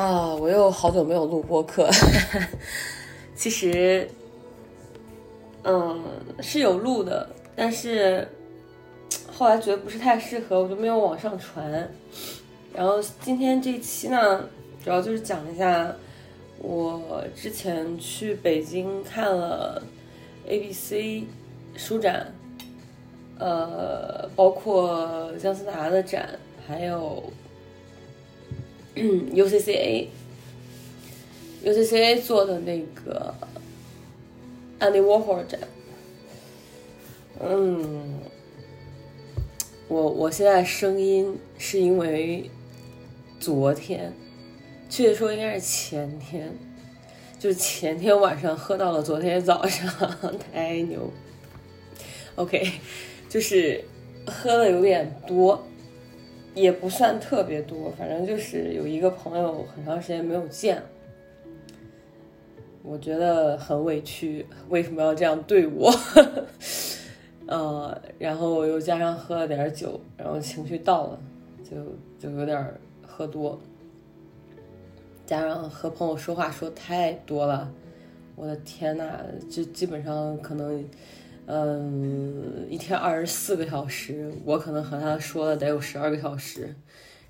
啊，我又好久没有录播客。其实，嗯，是有录的，但是后来觉得不是太适合，我就没有往上传。然后今天这期呢，主要就是讲一下我之前去北京看了 ABC 书展，呃，包括姜思达的展，还有。UCCA，UCCA 做的那个 Andy Warhol 展，嗯，我我现在声音是因为昨天，确切说应该是前天，就是前天晚上喝到了昨天早上，太牛。OK，就是喝的有点多。也不算特别多，反正就是有一个朋友很长时间没有见，我觉得很委屈，为什么要这样对我？呃，然后我又加上喝了点酒，然后情绪到了，就就有点喝多，加上和朋友说话说太多了，我的天呐，就基本上可能。嗯，一天二十四个小时，我可能和他说了得有十二个小时，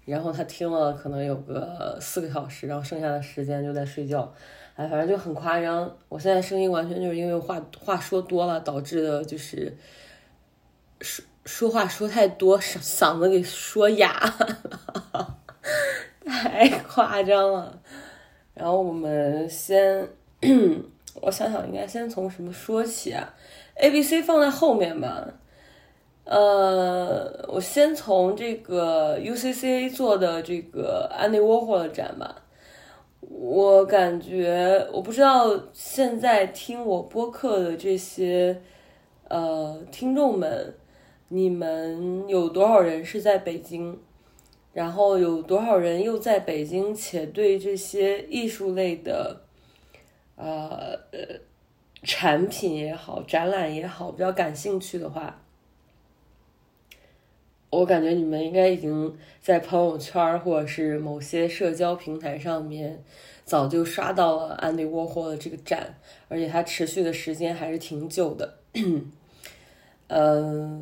然后他听了可能有个四个小时，然后剩下的时间就在睡觉，哎，反正就很夸张。我现在声音完全就是因为话话说多了导致的，就是说说话说太多，嗓嗓子给说哑了，太夸张了。然后我们先，我想想应该先从什么说起啊？A、B、C 放在后面吧，呃，我先从这个 UCCA 做的这个 Andy Warhol 的展吧。我感觉，我不知道现在听我播客的这些呃听众们，你们有多少人是在北京？然后有多少人又在北京且对这些艺术类的，呃呃。产品也好，展览也好，比较感兴趣的话，我感觉你们应该已经在朋友圈或者是某些社交平台上面早就刷到了安迪沃霍的这个展，而且它持续的时间还是挺久的。呃，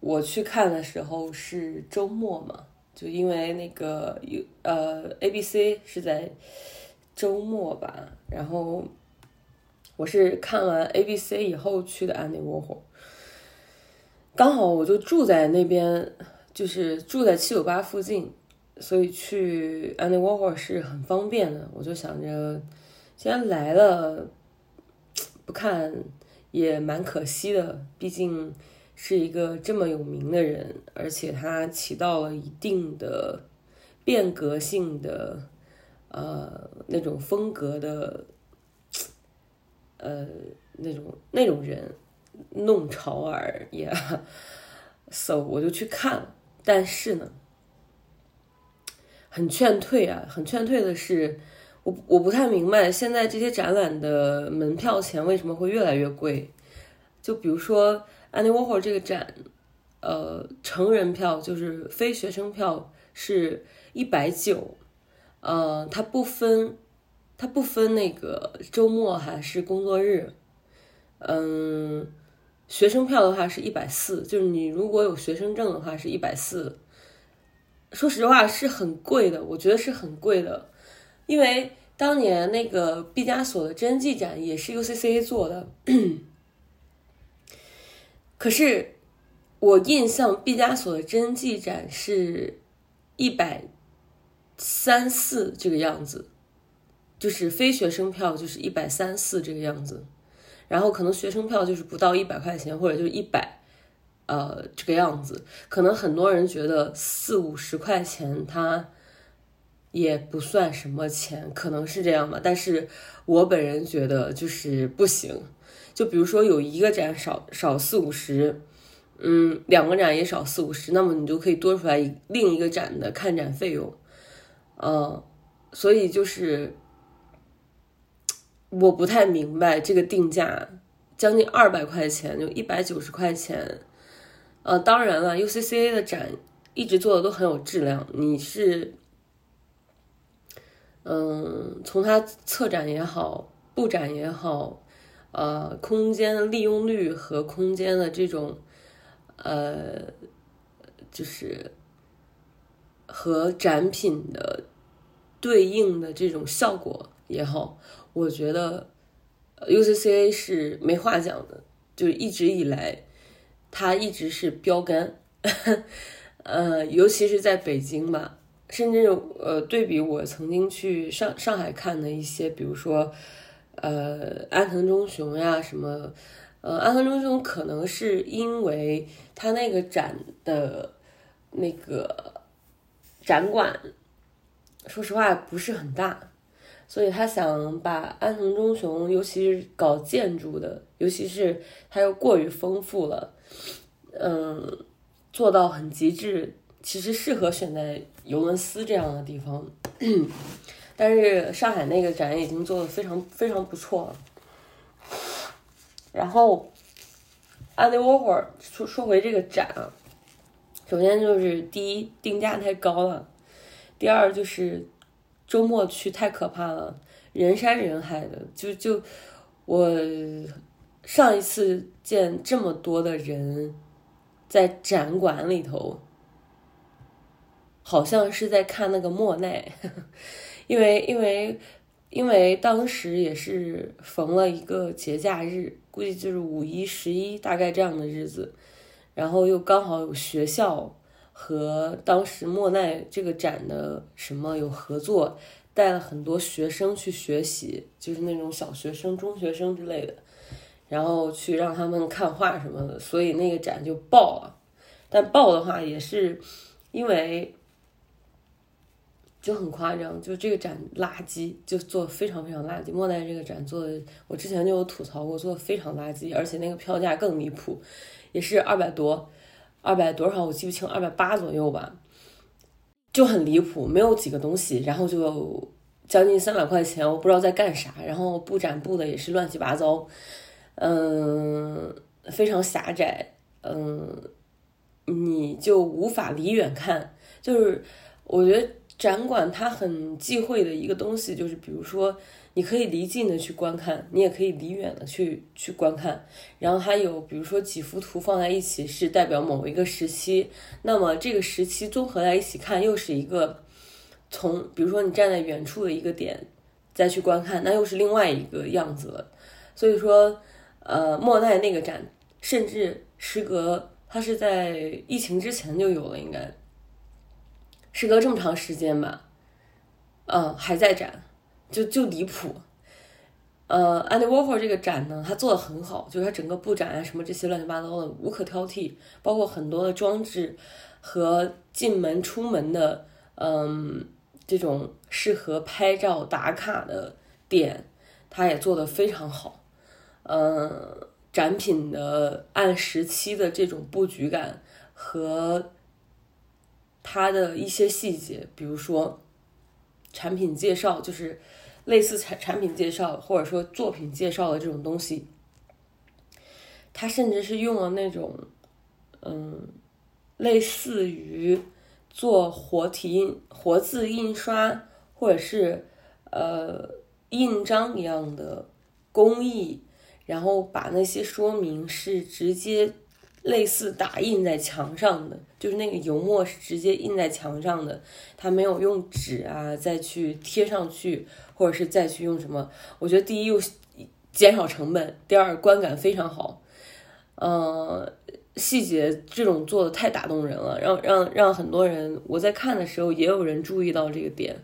我去看的时候是周末嘛，就因为那个有呃 A B C 是在周末吧，然后。我是看完 A B C 以后去的安迪沃霍，刚好我就住在那边，就是住在七九八附近，所以去安迪沃霍是很方便的。我就想着，既然来了，不看也蛮可惜的。毕竟是一个这么有名的人，而且他起到了一定的变革性的，呃，那种风格的。呃，那种那种人弄潮儿也，so 我就去看了，但是呢，很劝退啊，很劝退的是，我我不太明白现在这些展览的门票钱为什么会越来越贵。就比如说 Andy Warhol 这个展，呃，成人票就是非学生票是一百九，呃，它不分。它不分那个周末还是工作日，嗯，学生票的话是一百四，就是你如果有学生证的话是一百四。说实话是很贵的，我觉得是很贵的，因为当年那个毕加索的真迹展也是 UCCA 做的，可是我印象毕加索的真迹展是一百三四这个样子。就是非学生票就是一百三四这个样子，然后可能学生票就是不到一百块钱，或者就一百，呃，这个样子。可能很多人觉得四五十块钱它也不算什么钱，可能是这样吧。但是我本人觉得就是不行。就比如说有一个展少少四五十，嗯，两个展也少四五十，那么你就可以多出来另一个展的看展费用，嗯，所以就是。我不太明白这个定价，将近二百块钱，就一百九十块钱。呃，当然了，UCCA 的展一直做的都很有质量。你是，嗯，从它策展也好，布展也好，呃，空间利用率和空间的这种，呃，就是和展品的对应的这种效果也好，我觉得 UCCA 是没话讲的，就是一直以来。它一直是标杆，呃，尤其是在北京吧，甚至呃，对比我曾经去上上海看的一些，比如说，呃，安藤忠雄呀，什么，呃，安藤忠雄可能是因为他那个展的那个展馆，说实话不是很大，所以他想把安藤忠雄，尤其是搞建筑的，尤其是他又过于丰富了。嗯，做到很极致，其实适合选在尤伦斯这样的地方。但是上海那个展已经做的非常非常不错了。然后，Andy Warhol 说说回这个展啊，首先就是第一定价太高了，第二就是周末去太可怕了，人山人海的，就就我上一次见这么多的人。在展馆里头，好像是在看那个莫奈，因为因为因为当时也是逢了一个节假日，估计就是五一、十一大概这样的日子，然后又刚好有学校和当时莫奈这个展的什么有合作，带了很多学生去学习，就是那种小学生、中学生之类的。然后去让他们看画什么的，所以那个展就爆了。但爆的话也是因为就很夸张，就这个展垃圾，就做非常非常垃圾。莫奈这个展做的，我之前就有吐槽过，做的非常垃圾，而且那个票价更离谱，也是二百多，二百多少我记不清，二百八左右吧，就很离谱，没有几个东西，然后就将近三百块钱，我不知道在干啥，然后布展布的也是乱七八糟。嗯，非常狭窄，嗯，你就无法离远看。就是我觉得展馆它很忌讳的一个东西，就是比如说你可以离近的去观看，你也可以离远的去去观看。然后还有比如说几幅图放在一起是代表某一个时期，那么这个时期综合在一起看又是一个从比如说你站在远处的一个点再去观看，那又是另外一个样子了。所以说。呃，莫奈那个展，甚至时隔，它是在疫情之前就有了，应该，时隔这么长时间吧，嗯，还在展，就就离谱。呃，Andy Warhol 这个展呢，他做的很好，就是他整个布展啊，什么这些乱七八糟的无可挑剔，包括很多的装置和进门出门的，嗯，这种适合拍照打卡的点，他也做的非常好。嗯，展品的按时期的这种布局感和它的一些细节，比如说产品介绍，就是类似产产品介绍或者说作品介绍的这种东西，它甚至是用了那种嗯，类似于做活体印、活字印刷或者是呃印章一样的工艺。然后把那些说明是直接类似打印在墙上的，就是那个油墨是直接印在墙上的，他没有用纸啊再去贴上去，或者是再去用什么？我觉得第一又减少成本，第二观感非常好，嗯，细节这种做的太打动人了，让让让很多人我在看的时候也有人注意到这个点。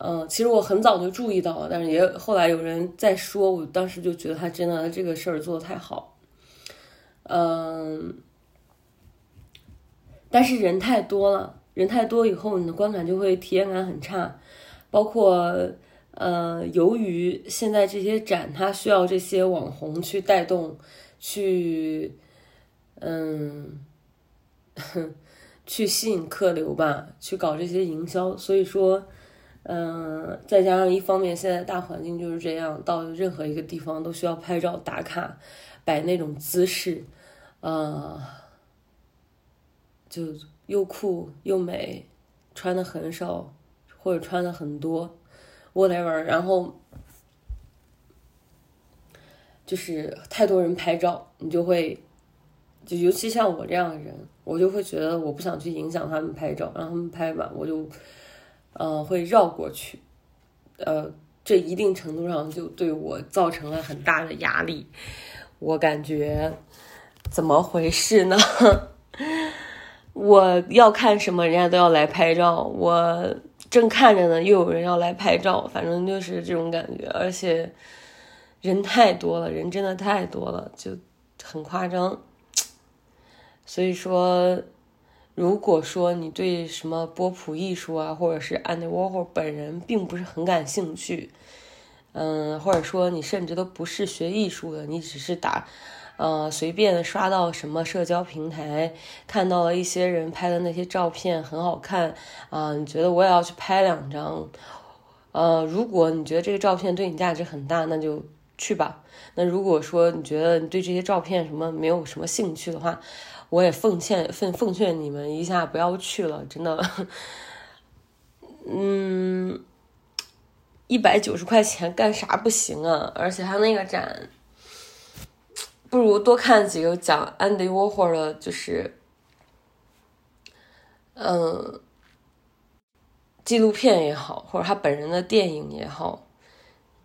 嗯，其实我很早就注意到了，但是也后来有人在说，我当时就觉得他真的这个事儿做的太好。嗯，但是人太多了，人太多以后，你的观感就会体验感很差。包括呃，由于现在这些展，它需要这些网红去带动，去嗯，去吸引客流吧，去搞这些营销，所以说。嗯，再加上一方面现在大环境就是这样，到任何一个地方都需要拍照打卡，摆那种姿势，呃，就又酷又美，穿的很少或者穿的很多，whatever，然后就是太多人拍照，你就会。就尤其像我这样的人，我就会觉得我不想去影响他们拍照，让他们拍吧，我就，呃，会绕过去，呃，这一定程度上就对我造成了很大的压力。我感觉怎么回事呢？我要看什么，人家都要来拍照，我正看着呢，又有人要来拍照，反正就是这种感觉，而且人太多了，人真的太多了，就很夸张。所以说，如果说你对什么波普艺术啊，或者是安迪沃霍本人并不是很感兴趣，嗯，或者说你甚至都不是学艺术的，你只是打，呃，随便刷到什么社交平台，看到了一些人拍的那些照片很好看啊，你觉得我也要去拍两张，呃，如果你觉得这个照片对你价值很大，那就去吧。那如果说你觉得你对这些照片什么没有什么兴趣的话，我也奉劝奉奉劝你们一下，不要去了，真的。嗯，一百九十块钱干啥不行啊？而且他那个展，不如多看几个讲安迪沃霍尔的，就是，嗯，纪录片也好，或者他本人的电影也好，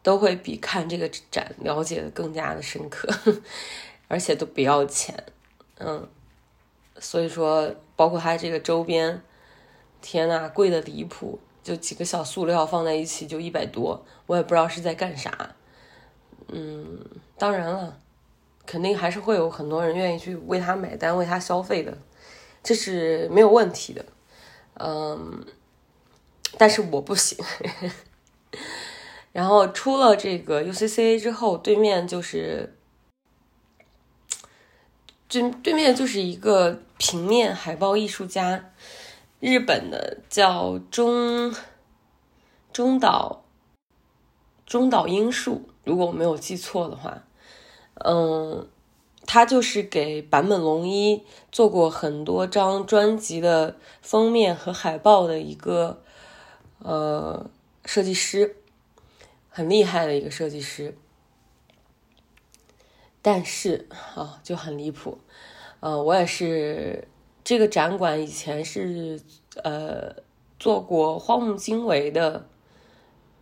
都会比看这个展了解的更加的深刻，而且都不要钱，嗯。所以说，包括他这个周边，天呐，贵的离谱！就几个小塑料放在一起就一百多，我也不知道是在干啥。嗯，当然了，肯定还是会有很多人愿意去为他买单、为他消费的，这是没有问题的。嗯，但是我不行。然后出了这个 UCCA 之后，对面就是。对对面就是一个平面海报艺术家，日本的叫中中岛中岛英树，如果我没有记错的话，嗯，他就是给坂本龙一做过很多张专辑的封面和海报的一个呃设计师，很厉害的一个设计师。但是啊，就很离谱，呃，我也是这个展馆以前是呃做过荒木经惟的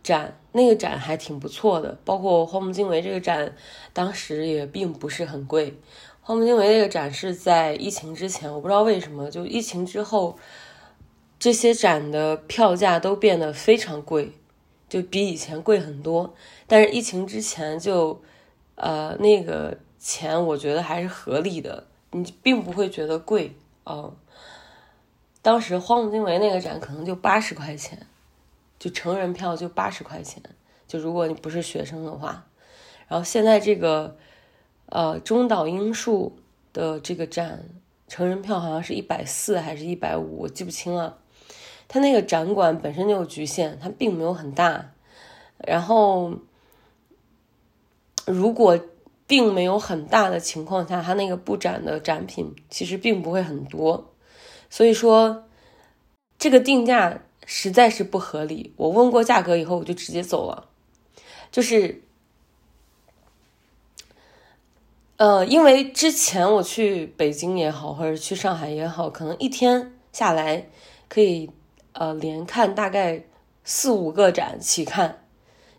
展，那个展还挺不错的。包括荒木经惟这个展，当时也并不是很贵。荒木经惟那个展是在疫情之前，我不知道为什么，就疫情之后，这些展的票价都变得非常贵，就比以前贵很多。但是疫情之前就。呃，那个钱我觉得还是合理的，你并不会觉得贵哦。当时荒木经惟那个展可能就八十块钱，就成人票就八十块钱，就如果你不是学生的话。然后现在这个呃中岛英树的这个展，成人票好像是一百四还是一百五，我记不清了。他那个展馆本身就有局限，它并没有很大，然后。如果并没有很大的情况下，它那个布展的展品其实并不会很多，所以说这个定价实在是不合理。我问过价格以后，我就直接走了。就是，呃，因为之前我去北京也好，或者去上海也好，可能一天下来可以呃连看大概四五个展起看，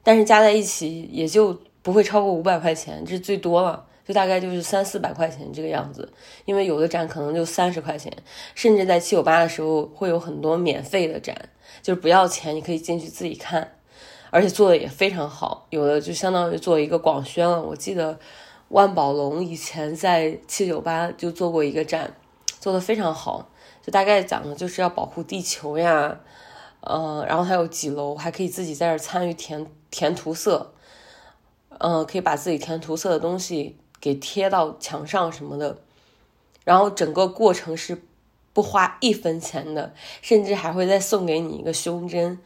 但是加在一起也就。不会超过五百块钱，这是最多了，就大概就是三四百块钱这个样子。因为有的展可能就三十块钱，甚至在七九八的时候会有很多免费的展，就是不要钱，你可以进去自己看，而且做的也非常好。有的就相当于做一个广宣了。我记得万宝龙以前在七九八就做过一个展，做的非常好，就大概讲的就是要保护地球呀，呃，然后还有几楼还可以自己在这参与填填涂色。嗯，可以把自己填涂色的东西给贴到墙上什么的，然后整个过程是不花一分钱的，甚至还会再送给你一个胸针。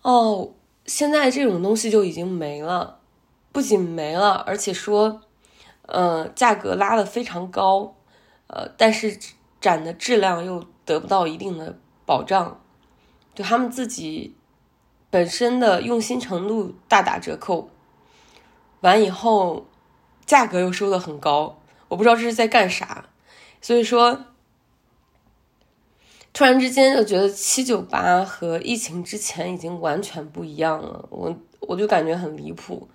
哦，现在这种东西就已经没了，不仅没了，而且说，呃，价格拉的非常高，呃，但是展的质量又得不到一定的保障，就他们自己本身的用心程度大打折扣，完以后价格又收的很高，我不知道这是在干啥，所以说。突然之间就觉得七九八和疫情之前已经完全不一样了，我我就感觉很离谱。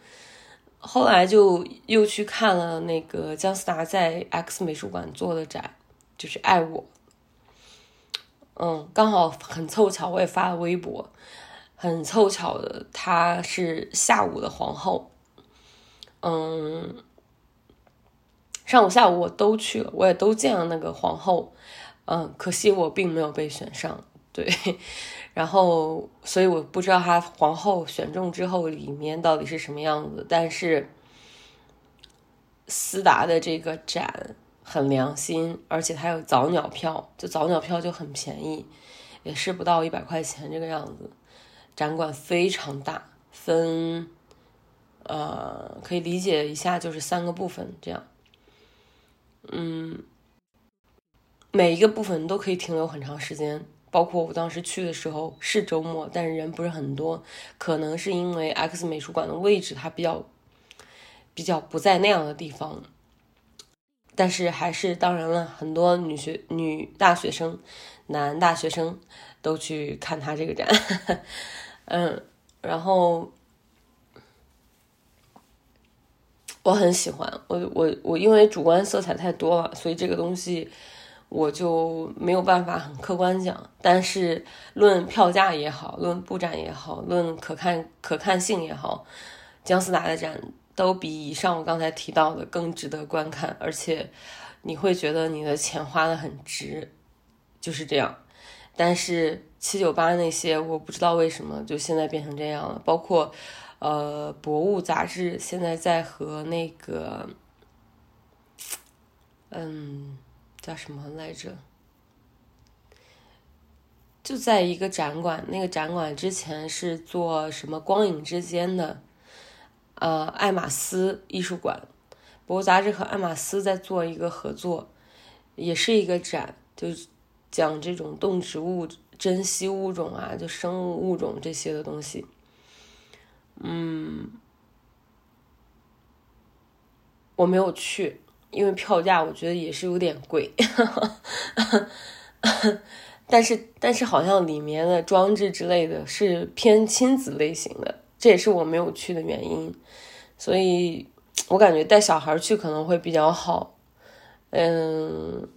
后来就又去看了那个姜思达在 X 美术馆做的展，就是《爱我》。嗯，刚好很凑巧，我也发了微博，很凑巧的，她是下午的皇后。嗯，上午、下午我都去了，我也都见了那个皇后。嗯，可惜我并没有被选上，对，然后所以我不知道他皇后选中之后里面到底是什么样子。但是思达的这个展很良心，而且它有早鸟票，就早鸟票就很便宜，也是不到一百块钱这个样子。展馆非常大，分呃可以理解一下，就是三个部分这样，嗯。每一个部分都可以停留很长时间，包括我当时去的时候是周末，但是人不是很多，可能是因为 X 美术馆的位置它比较比较不在那样的地方，但是还是当然了，很多女学女大学生、男大学生都去看他这个展，嗯，然后我很喜欢我我我因为主观色彩太多了，所以这个东西。我就没有办法很客观讲，但是论票价也好，论布展也好，论可看可看性也好，姜思达的展都比以上我刚才提到的更值得观看，而且你会觉得你的钱花的很值，就是这样。但是七九八那些我不知道为什么就现在变成这样了，包括呃博物杂志现在在和那个嗯。叫什么来着？就在一个展馆，那个展馆之前是做什么光影之间的，呃，爱马仕艺术馆，博物杂志和爱马仕在做一个合作，也是一个展，就讲这种动植物、珍稀物种啊，就生物物种这些的东西。嗯，我没有去。因为票价我觉得也是有点贵，但是但是好像里面的装置之类的是偏亲子类型的，这也是我没有去的原因，所以我感觉带小孩去可能会比较好，嗯，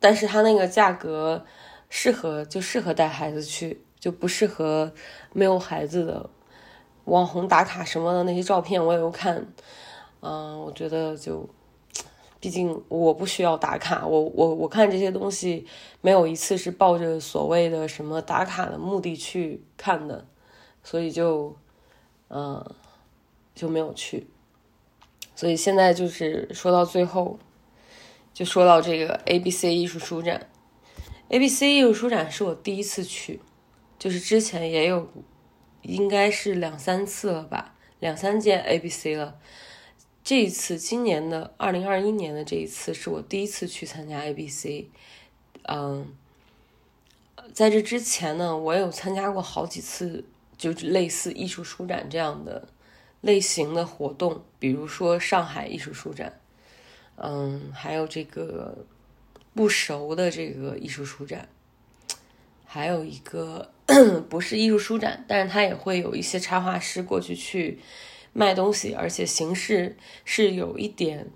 但是他那个价格适合就适合带孩子去，就不适合没有孩子的网红打卡什么的那些照片我也有看，嗯，我觉得就。毕竟我不需要打卡，我我我看这些东西没有一次是抱着所谓的什么打卡的目的去看的，所以就，嗯，就没有去。所以现在就是说到最后，就说到这个 A B C 艺术书展。A B C 艺术书展是我第一次去，就是之前也有，应该是两三次了吧，两三届 A B C 了。这一次，今年的二零二一年的这一次是我第一次去参加 ABC，嗯，在这之前呢，我有参加过好几次，就是类似艺术书展这样的类型的活动，比如说上海艺术书展，嗯，还有这个不熟的这个艺术书展，还有一个 不是艺术书展，但是它也会有一些插画师过去去。卖东西，而且形式是有一点，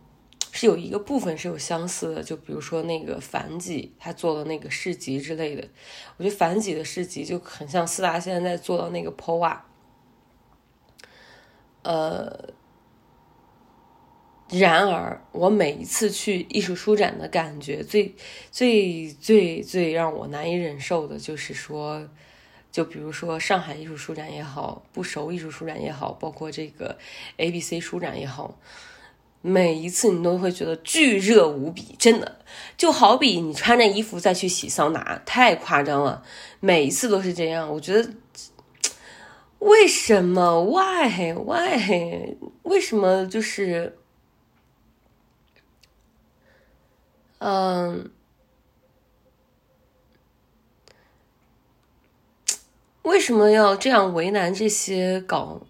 是有一个部分是有相似的。就比如说那个樊几他做的那个市集之类的，我觉得樊几的市集就很像四大现在在做的那个 POA。呃，然而我每一次去艺术书展的感觉，最最最最让我难以忍受的就是说。就比如说上海艺术书展也好，不熟艺术书展也好，包括这个 A B C 书展也好，每一次你都会觉得巨热无比，真的就好比你穿着衣服再去洗桑拿，太夸张了。每一次都是这样，我觉得为什么？Why Why？为什么就是，嗯，为什么要这样为难这些搞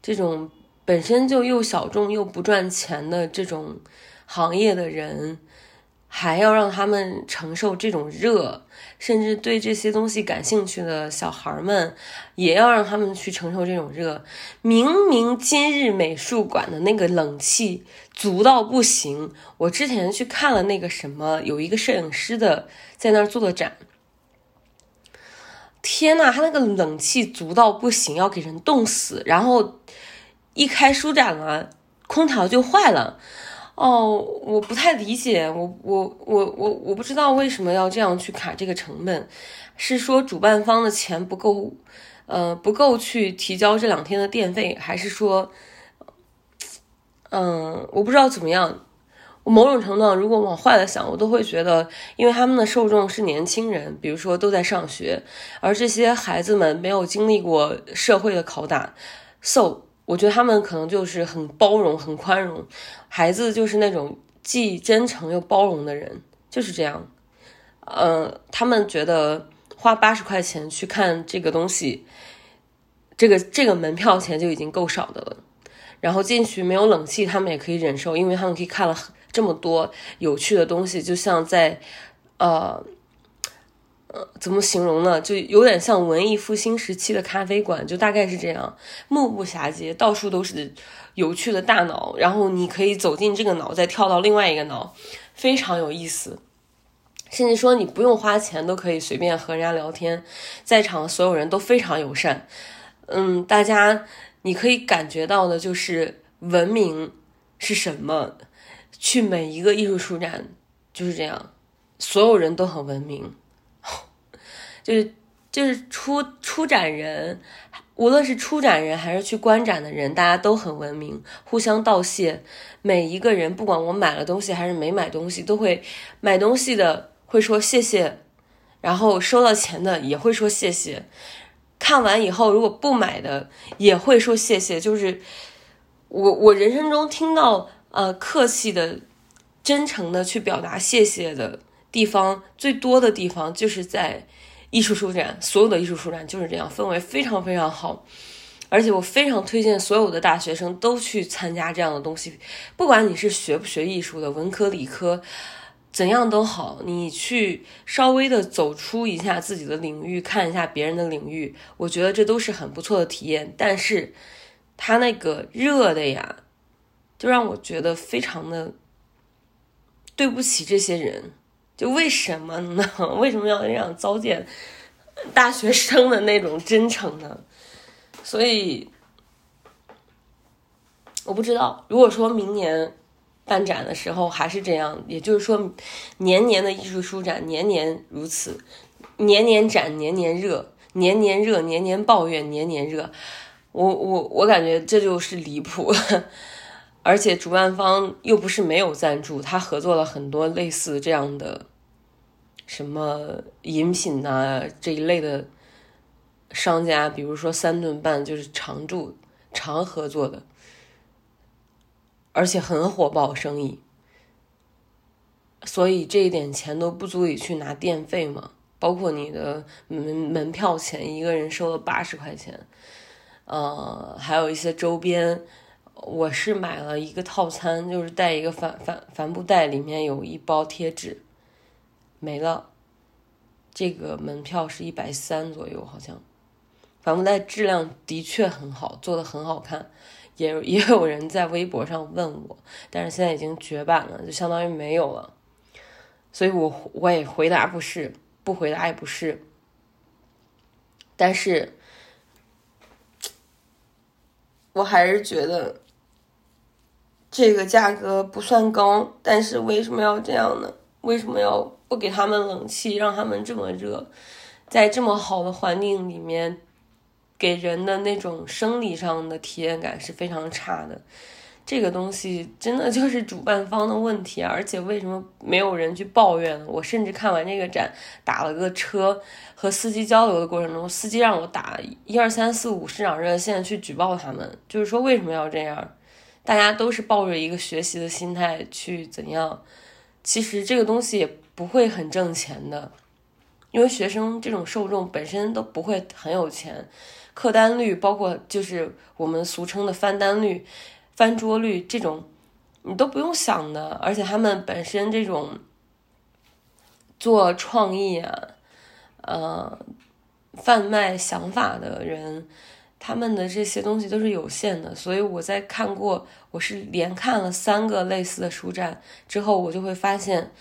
这种本身就又小众又不赚钱的这种行业的人？还要让他们承受这种热，甚至对这些东西感兴趣的小孩们，也要让他们去承受这种热。明明今日美术馆的那个冷气足到不行，我之前去看了那个什么，有一个摄影师的在那儿做的展。天呐，他那个冷气足到不行，要给人冻死。然后一开书展了，空调就坏了。哦，我不太理解，我我我我我不知道为什么要这样去卡这个成本，是说主办方的钱不够，呃，不够去提交这两天的电费，还是说，嗯，我不知道怎么样。某种程度上，如果往坏了想，我都会觉得，因为他们的受众是年轻人，比如说都在上学，而这些孩子们没有经历过社会的拷打，so。我觉得他们可能就是很包容、很宽容，孩子就是那种既真诚又包容的人，就是这样。嗯，他们觉得花八十块钱去看这个东西，这个这个门票钱就已经够少的了。然后进去没有冷气，他们也可以忍受，因为他们可以看了很这么多有趣的东西，就像在呃。呃，怎么形容呢？就有点像文艺复兴时期的咖啡馆，就大概是这样，目不暇接，到处都是有趣的大脑，然后你可以走进这个脑，再跳到另外一个脑，非常有意思。甚至说你不用花钱都可以随便和人家聊天，在场所有人都非常友善。嗯，大家你可以感觉到的就是文明是什么。去每一个艺术书展就是这样，所有人都很文明。就是就是出出展人，无论是出展人还是去观展的人，大家都很文明，互相道谢。每一个人，不管我买了东西还是没买东西，都会买东西的会说谢谢，然后收到钱的也会说谢谢。看完以后，如果不买的也会说谢谢。就是我我人生中听到呃客气的、真诚的去表达谢谢的地方最多的地方，就是在。艺术书展，所有的艺术书展就是这样，氛围非常非常好，而且我非常推荐所有的大学生都去参加这样的东西，不管你是学不学艺术的，文科理科，怎样都好，你去稍微的走出一下自己的领域，看一下别人的领域，我觉得这都是很不错的体验。但是，他那个热的呀，就让我觉得非常的对不起这些人。就为什么呢？为什么要这样糟践大学生的那种真诚呢？所以我不知道，如果说明年办展的时候还是这样，也就是说年年的艺术书展年年如此，年年展年年热，年年热年年抱怨年年热，我我我感觉这就是离谱。而且主办方又不是没有赞助，他合作了很多类似这样的。什么饮品呐这一类的商家，比如说三顿半就是常驻、常合作的，而且很火爆生意，所以这一点钱都不足以去拿电费嘛。包括你的门门票钱，一个人收了八十块钱，呃，还有一些周边，我是买了一个套餐，就是带一个帆帆帆布袋，里面有一包贴纸。没了，这个门票是一百三左右，好像，帆布袋质量的确很好，做的很好看，也也有人在微博上问我，但是现在已经绝版了，就相当于没有了，所以我我也回答不是，不回答也不是，但是，我还是觉得这个价格不算高，但是为什么要这样呢？为什么要？不给他们冷气，让他们这么热，在这么好的环境里面，给人的那种生理上的体验感是非常差的。这个东西真的就是主办方的问题，而且为什么没有人去抱怨？我甚至看完这个展，打了个车，和司机交流的过程中，司机让我打一二三四五市长热线去举报他们，就是说为什么要这样？大家都是抱着一个学习的心态去怎样？其实这个东西也不会很挣钱的，因为学生这种受众本身都不会很有钱，客单率包括就是我们俗称的翻单率。翻桌率这种，你都不用想的，而且他们本身这种做创意啊，呃，贩卖想法的人，他们的这些东西都是有限的。所以我在看过，我是连看了三个类似的书展之后，我就会发现，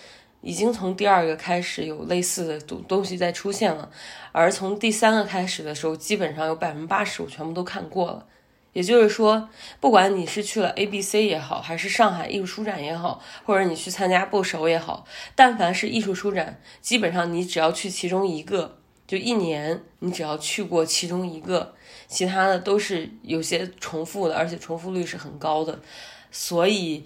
已经从第二个开始有类似的东东西在出现了，而从第三个开始的时候，基本上有百分之八十我全部都看过了。也就是说，不管你是去了 A B C 也好，还是上海艺术书展也好，或者你去参加不熟也好，但凡是艺术书展，基本上你只要去其中一个，就一年你只要去过其中一个，其他的都是有些重复的，而且重复率是很高的。所以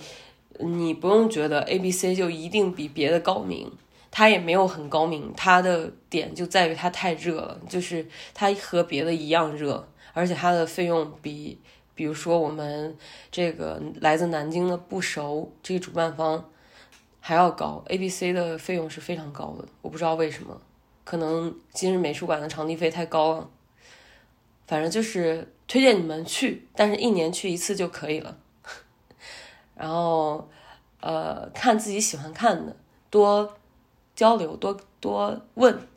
你不用觉得 A B C 就一定比别的高明，它也没有很高明，它的点就在于它太热了，就是它和别的一样热。而且它的费用比，比如说我们这个来自南京的不熟这个主办方还要高，A B C 的费用是非常高的，我不知道为什么，可能今日美术馆的场地费太高了。反正就是推荐你们去，但是一年去一次就可以了。然后，呃，看自己喜欢看的，多交流，多多问，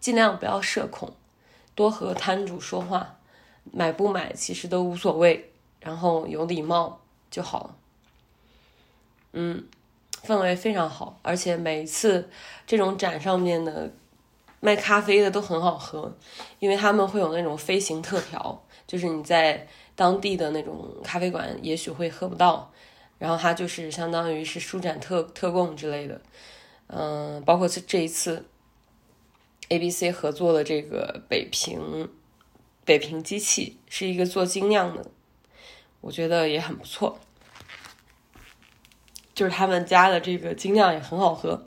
尽量不要社恐，多和摊主说话。买不买其实都无所谓，然后有礼貌就好了。嗯，氛围非常好，而且每一次这种展上面的卖咖啡的都很好喝，因为他们会有那种飞行特调，就是你在当地的那种咖啡馆也许会喝不到，然后它就是相当于是舒展特特供之类的。嗯，包括这这一次 A B C 合作的这个北平。北平机器是一个做精酿的，我觉得也很不错。就是他们家的这个精酿也很好喝，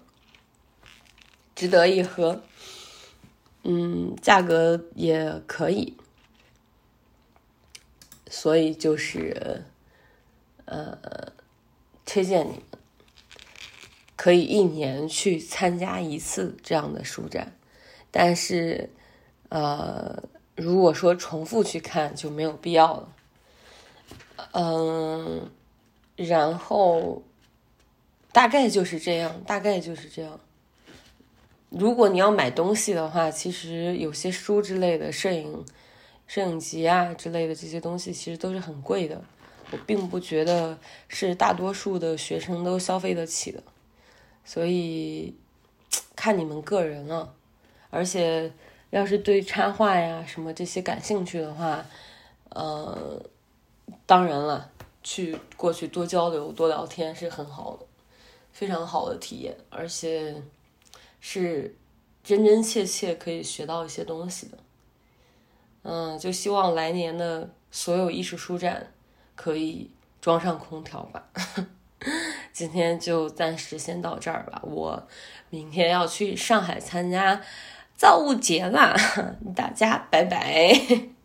值得一喝。嗯，价格也可以，所以就是呃，推荐你们可以一年去参加一次这样的书展，但是呃。如果说重复去看就没有必要了，嗯，然后大概就是这样，大概就是这样。如果你要买东西的话，其实有些书之类的、摄影、摄影集啊之类的这些东西，其实都是很贵的。我并不觉得是大多数的学生都消费得起的，所以看你们个人了，而且。要是对插画呀什么这些感兴趣的话，呃，当然了，去过去多交流多聊天是很好的，非常好的体验，而且是真真切切可以学到一些东西的。嗯，就希望来年的所有艺术书展可以装上空调吧。今天就暂时先到这儿吧，我明天要去上海参加。造物节啦，大家拜拜。